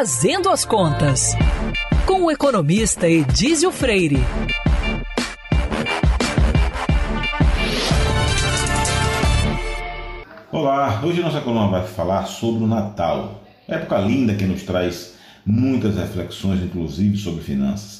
Fazendo as contas. Com o economista Edísio Freire. Olá, hoje nossa coluna vai falar sobre o Natal. Época linda que nos traz muitas reflexões, inclusive sobre finanças.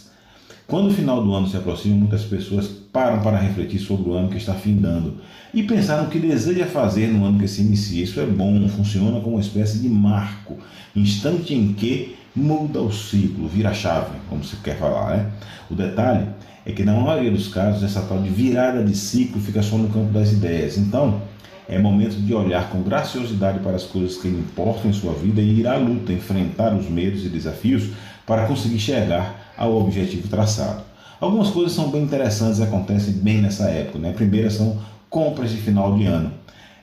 Quando o final do ano se aproxima, muitas pessoas param para refletir sobre o ano que está findando e pensar no que deseja fazer no ano que se inicia. Isso é bom, funciona como uma espécie de marco, instante em que muda o ciclo, vira chave, como se quer falar. Né? O detalhe é que na maioria dos casos essa tal de virada de ciclo fica só no campo das ideias. Então, é momento de olhar com graciosidade para as coisas que importam em sua vida e ir à luta, enfrentar os medos e desafios para conseguir chegar ao objetivo traçado. Algumas coisas são bem interessantes e acontecem bem nessa época. Né? Primeira são compras de final de ano.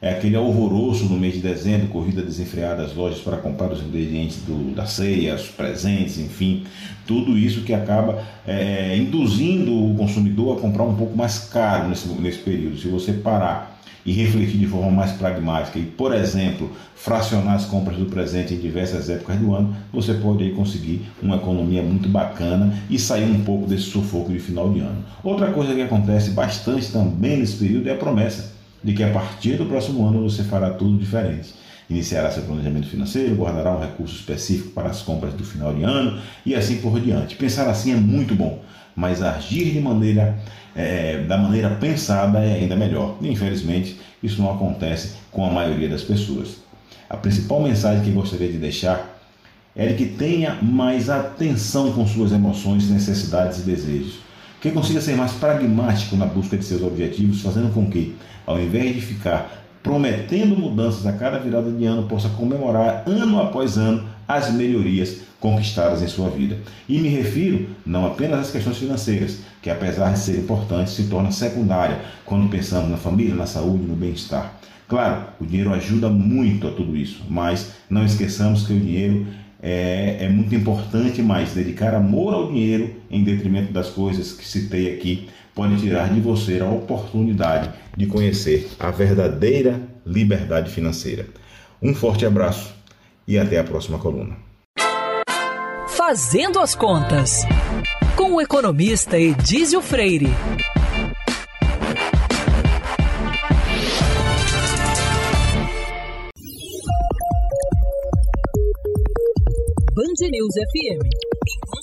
É aquele alvoroço no mês de dezembro, corrida desenfreada às lojas para comprar os ingredientes do, da ceia, os presentes, enfim, tudo isso que acaba é, induzindo o consumidor a comprar um pouco mais caro nesse, nesse período. Se você parar e refletir de forma mais pragmática e, por exemplo, fracionar as compras do presente em diversas épocas do ano, você pode aí conseguir uma economia muito bacana e sair um pouco desse sufoco de final de ano. Outra coisa que acontece bastante também nesse período é a promessa de que a partir do próximo ano você fará tudo diferente. Iniciará seu planejamento financeiro, guardará um recurso específico para as compras do final de ano e assim por diante. Pensar assim é muito bom, mas agir de maneira é, da maneira pensada é ainda melhor. E, infelizmente, isso não acontece com a maioria das pessoas. A principal mensagem que gostaria de deixar é de que tenha mais atenção com suas emoções, necessidades e desejos. Que consiga ser mais pragmático na busca de seus objetivos, fazendo com que, ao invés de ficar prometendo mudanças a cada virada de ano, possa comemorar ano após ano as melhorias conquistadas em sua vida. E me refiro não apenas às questões financeiras, que apesar de ser importante, se torna secundária quando pensamos na família, na saúde, no bem-estar. Claro, o dinheiro ajuda muito a tudo isso, mas não esqueçamos que o dinheiro é, é, muito importante, mas dedicar amor ao dinheiro em detrimento das coisas que citei aqui pode tirar de você a oportunidade de conhecer a verdadeira liberdade financeira. Um forte abraço e até a próxima coluna. Fazendo as contas com o economista Edísio Freire. Band News FM. Em